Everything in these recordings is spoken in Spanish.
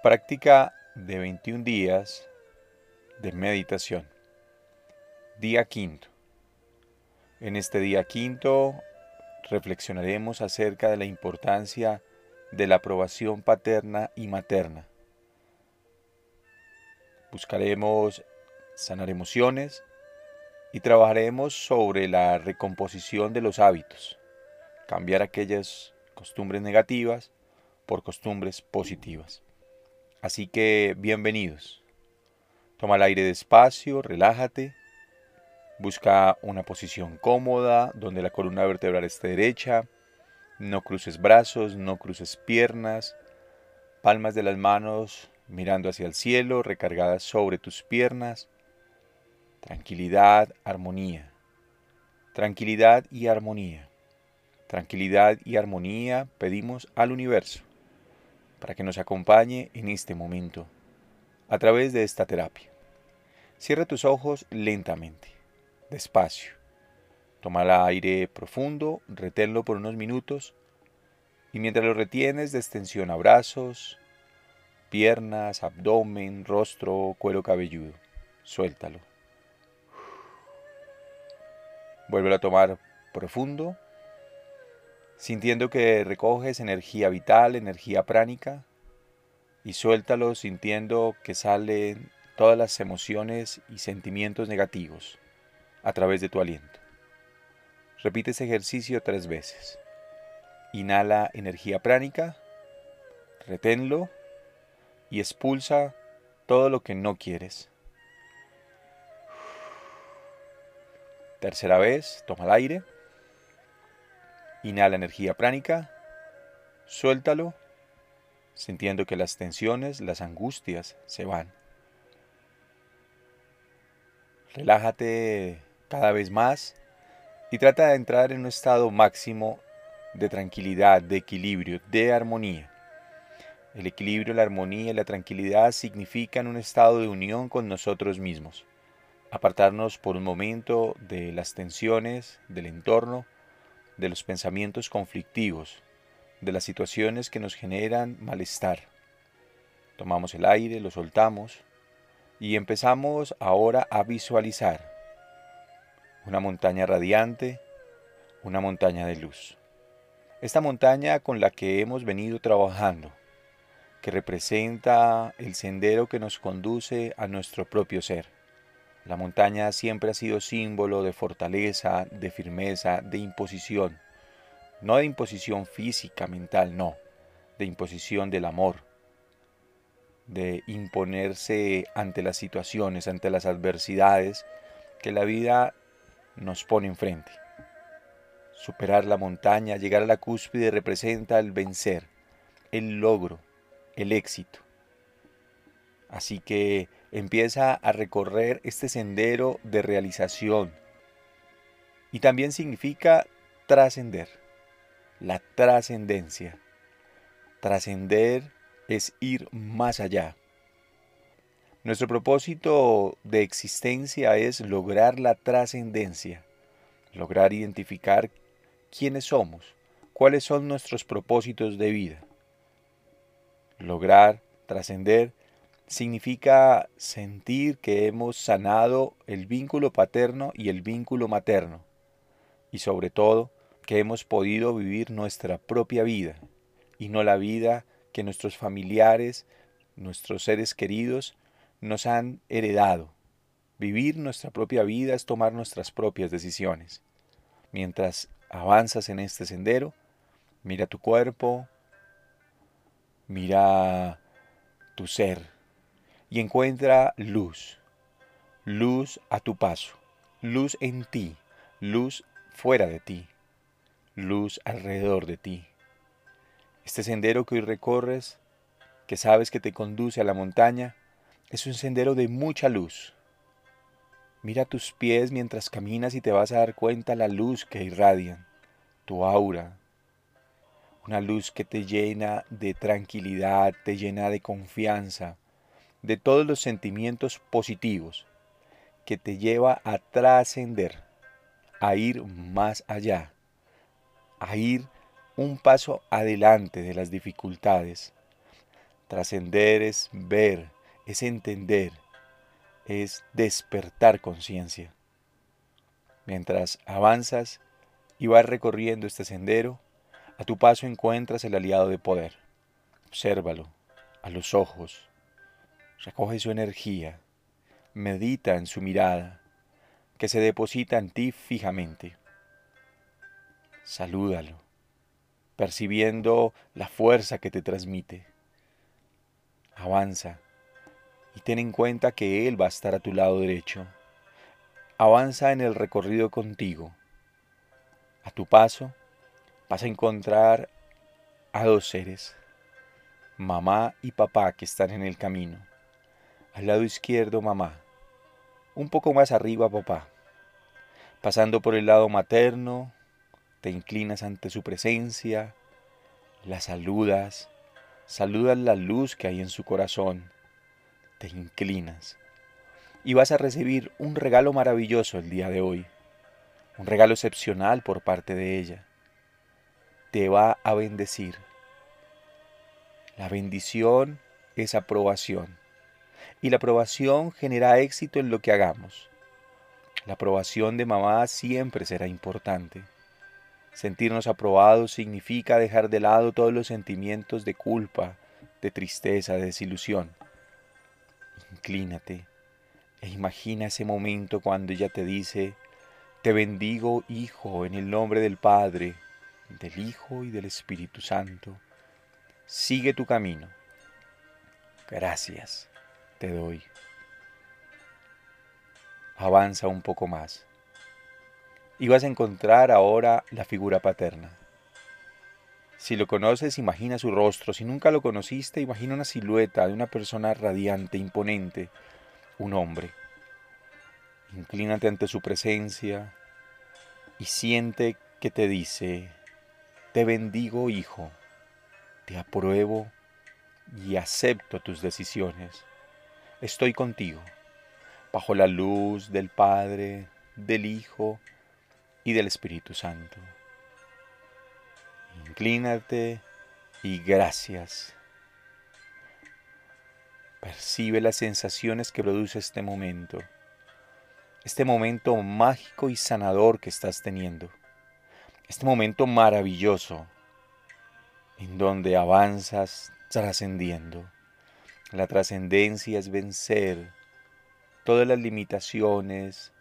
Práctica de 21 días de meditación. Día quinto. En este día quinto reflexionaremos acerca de la importancia de la aprobación paterna y materna. Buscaremos sanar emociones y trabajaremos sobre la recomposición de los hábitos, cambiar aquellas costumbres negativas por costumbres positivas. Así que bienvenidos. Toma el aire despacio, relájate. Busca una posición cómoda donde la columna vertebral esté derecha. No cruces brazos, no cruces piernas. Palmas de las manos mirando hacia el cielo, recargadas sobre tus piernas. Tranquilidad, armonía. Tranquilidad y armonía. Tranquilidad y armonía pedimos al universo para que nos acompañe en este momento a través de esta terapia. Cierra tus ojos lentamente, despacio. Toma el aire profundo, reténlo por unos minutos y mientras lo retienes destensiona brazos, piernas, abdomen, rostro, cuero cabelludo. Suéltalo. Vuelve a tomar profundo sintiendo que recoges energía vital, energía pránica, y suéltalo sintiendo que salen todas las emociones y sentimientos negativos a través de tu aliento. Repite ese ejercicio tres veces. Inhala energía pránica, reténlo y expulsa todo lo que no quieres. Tercera vez, toma el aire. Inhala energía pránica, suéltalo, sintiendo que las tensiones, las angustias se van. Relájate cada vez más y trata de entrar en un estado máximo de tranquilidad, de equilibrio, de armonía. El equilibrio, la armonía y la tranquilidad significan un estado de unión con nosotros mismos. Apartarnos por un momento de las tensiones del entorno de los pensamientos conflictivos, de las situaciones que nos generan malestar. Tomamos el aire, lo soltamos y empezamos ahora a visualizar una montaña radiante, una montaña de luz. Esta montaña con la que hemos venido trabajando, que representa el sendero que nos conduce a nuestro propio ser la montaña siempre ha sido símbolo de fortaleza, de firmeza, de imposición. No de imposición física, mental, no. De imposición del amor. De imponerse ante las situaciones, ante las adversidades que la vida nos pone enfrente. Superar la montaña, llegar a la cúspide representa el vencer, el logro, el éxito. Así que empieza a recorrer este sendero de realización. Y también significa trascender, la trascendencia. Trascender es ir más allá. Nuestro propósito de existencia es lograr la trascendencia, lograr identificar quiénes somos, cuáles son nuestros propósitos de vida. Lograr trascender significa sentir que hemos sanado el vínculo paterno y el vínculo materno, y sobre todo que hemos podido vivir nuestra propia vida y no la vida que nuestros familiares, nuestros seres queridos nos han heredado. Vivir nuestra propia vida es tomar nuestras propias decisiones. Mientras avanzas en este sendero, mira tu cuerpo, mira tu ser y encuentra luz, luz a tu paso, luz en ti, luz fuera de ti, luz alrededor de ti. Este sendero que hoy recorres, que sabes que te conduce a la montaña, es un sendero de mucha luz. Mira tus pies mientras caminas y te vas a dar cuenta la luz que irradian, tu aura, una luz que te llena de tranquilidad, te llena de confianza, de todos los sentimientos positivos que te lleva a trascender, a ir más allá, a ir un paso adelante de las dificultades, Trascender es ver, es entender, es despertar conciencia. Mientras avanzas y vas recorriendo este sendero, a tu paso encuentras el aliado de poder. Obsérvalo a los ojos, recoge su energía, medita en su mirada, que se deposita en ti fijamente. Salúdalo, percibiendo la fuerza que te transmite. Avanza y ten en cuenta que Él va a estar a tu lado derecho. Avanza en el recorrido contigo. A tu paso vas a encontrar a dos seres, mamá y papá que están en el camino. Al lado izquierdo mamá, un poco más arriba papá. Pasando por el lado materno, te inclinas ante su presencia, la saludas, saludas la luz que hay en su corazón, te inclinas y vas a recibir un regalo maravilloso el día de hoy, un regalo excepcional por parte de ella. Te va a bendecir. La bendición es aprobación y la aprobación genera éxito en lo que hagamos. La aprobación de mamá siempre será importante. Sentirnos aprobados significa dejar de lado todos los sentimientos de culpa, de tristeza, de desilusión. Inclínate e imagina ese momento cuando ella te dice, te bendigo, Hijo, en el nombre del Padre, del Hijo y del Espíritu Santo. Sigue tu camino. Gracias te doy. Avanza un poco más. Y vas a encontrar ahora la figura paterna. Si lo conoces, imagina su rostro. Si nunca lo conociste, imagina una silueta de una persona radiante, imponente, un hombre. Inclínate ante su presencia y siente que te dice, te bendigo hijo, te apruebo y acepto tus decisiones. Estoy contigo, bajo la luz del Padre, del Hijo y del Espíritu Santo. Inclínate y gracias. Percibe las sensaciones que produce este momento, este momento mágico y sanador que estás teniendo, este momento maravilloso en donde avanzas trascendiendo. La trascendencia es vencer todas las limitaciones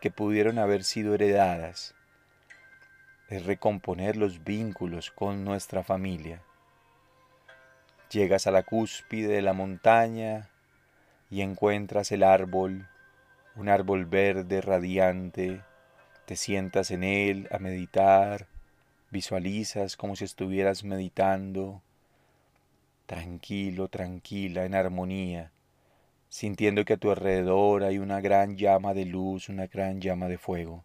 que pudieron haber sido heredadas, es recomponer los vínculos con nuestra familia. Llegas a la cúspide de la montaña y encuentras el árbol, un árbol verde radiante, te sientas en él a meditar, visualizas como si estuvieras meditando, tranquilo, tranquila, en armonía, sintiendo que a tu alrededor hay una gran llama de luz, una gran llama de fuego,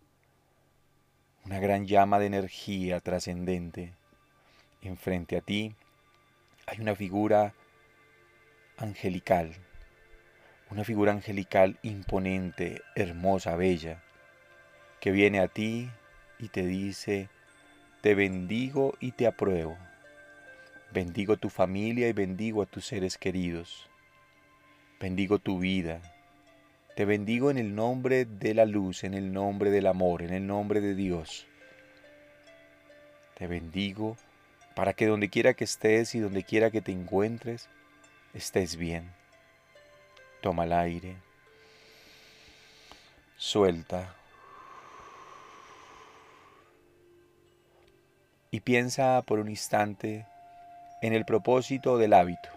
una gran llama de energía trascendente. Enfrente a ti hay una figura angelical, una figura angelical imponente, hermosa, bella, que viene a ti y te dice, te bendigo y te apruebo. Bendigo tu familia y bendigo a tus seres queridos. Bendigo tu vida. Te bendigo en el nombre de la luz, en el nombre del amor, en el nombre de Dios. Te bendigo para que donde quiera que estés y donde quiera que te encuentres, estés bien. Toma el aire. Suelta. Y piensa por un instante en el propósito del hábito,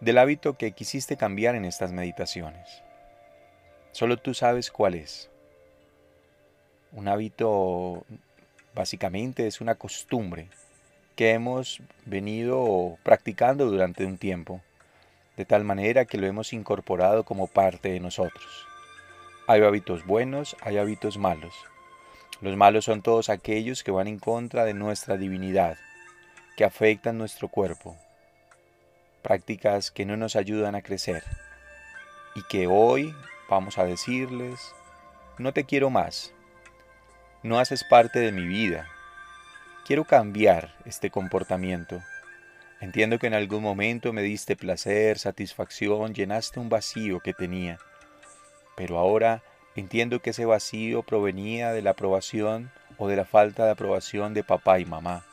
del hábito que quisiste cambiar en estas meditaciones. Solo tú sabes cuál es. Un hábito Básicamente es una costumbre que hemos venido practicando durante un tiempo, de tal manera que lo hemos incorporado como parte de nosotros. Hay hábitos buenos, hay hábitos malos. Los malos son todos aquellos que van en contra de nuestra divinidad, que afectan nuestro cuerpo. Prácticas que no nos ayudan a crecer y que hoy vamos a decirles, no te quiero más, no haces parte de mi vida. Quiero cambiar este comportamiento. Entiendo que en algún momento me diste placer, satisfacción, llenaste un vacío que tenía. Pero ahora entiendo que ese vacío provenía de la aprobación o de la falta de aprobación de papá y mamá.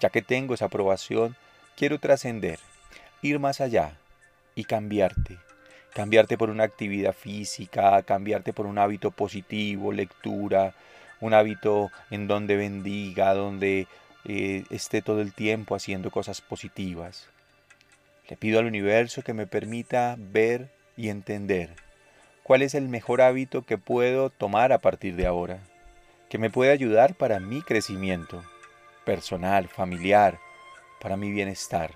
Ya que tengo esa aprobación, quiero trascender, ir más allá y cambiarte. Cambiarte por una actividad física, cambiarte por un hábito positivo, lectura, un hábito en donde bendiga, donde eh, esté todo el tiempo haciendo cosas positivas. Le pido al universo que me permita ver y entender cuál es el mejor hábito que puedo tomar a partir de ahora, que me puede ayudar para mi crecimiento personal, familiar, para mi bienestar.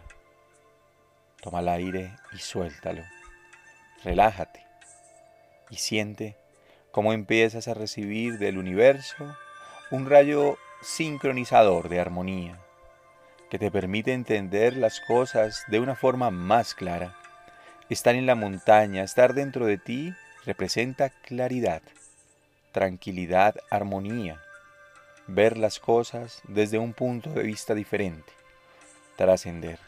Toma el aire y suéltalo. Relájate y siente cómo empiezas a recibir del universo un rayo sincronizador de armonía que te permite entender las cosas de una forma más clara. Estar en la montaña, estar dentro de ti, representa claridad, tranquilidad, armonía. Ver las cosas desde un punto de vista diferente. Trascender.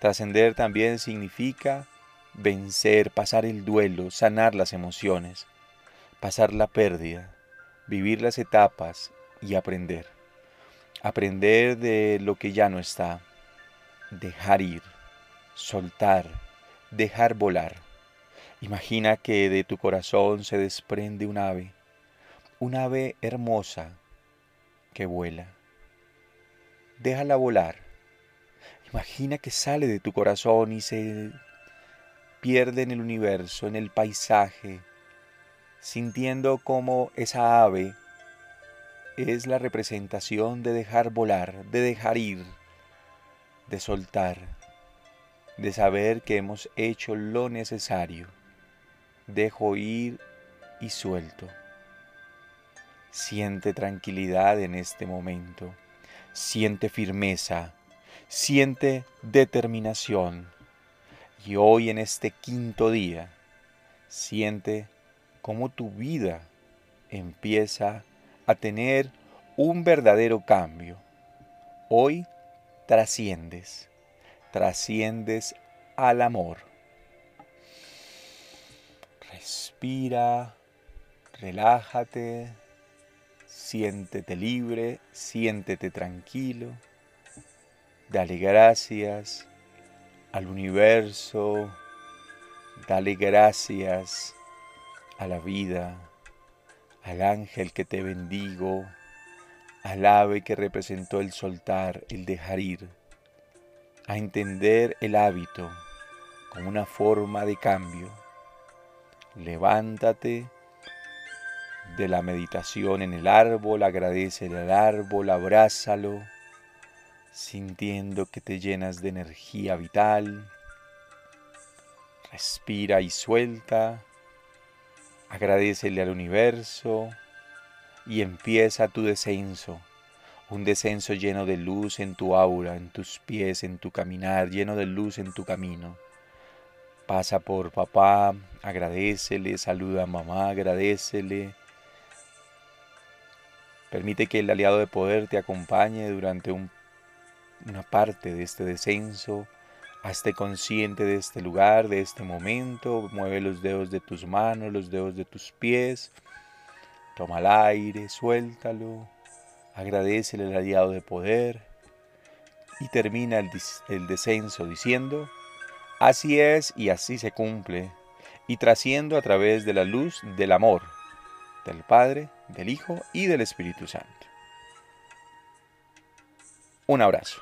Trascender también significa vencer, pasar el duelo, sanar las emociones, pasar la pérdida, vivir las etapas, y aprender. Aprender de lo que ya no está. Dejar ir, soltar, dejar volar. Imagina que de tu corazón se desprende un ave, un ave hermosa que vuela. Déjala volar. Imagina que sale de tu corazón y se pierde en el universo, en el paisaje, sintiendo como esa ave es la representación de dejar volar, de dejar ir, de soltar, de saber que hemos hecho lo necesario. Dejo ir y suelto. Siente tranquilidad en este momento. Siente firmeza. Siente determinación. Y hoy en este quinto día, siente cómo tu vida empieza a tener un verdadero cambio. Hoy trasciendes, trasciendes al amor. Respira, relájate, siéntete libre, siéntete tranquilo. Dale gracias al universo, dale gracias a la vida al ángel que te bendigo, al ave que representó el soltar, el dejar ir, a entender el hábito como una forma de cambio. Levántate de la meditación en el árbol, agradece al árbol, abrázalo, sintiendo que te llenas de energía vital. Respira y suelta Agradecele al universo y empieza tu descenso. Un descenso lleno de luz en tu aura, en tus pies, en tu caminar, lleno de luz en tu camino. Pasa por papá, agradecele, saluda a mamá, agradecele. Permite que el aliado de poder te acompañe durante una parte de este descenso Hazte consciente de este lugar, de este momento. Mueve los dedos de tus manos, los dedos de tus pies. Toma el aire, suéltalo. Agradecele el aliado de poder. Y termina el, el descenso diciendo, así es y así se cumple. Y trasciendo a través de la luz del amor del Padre, del Hijo y del Espíritu Santo. Un abrazo.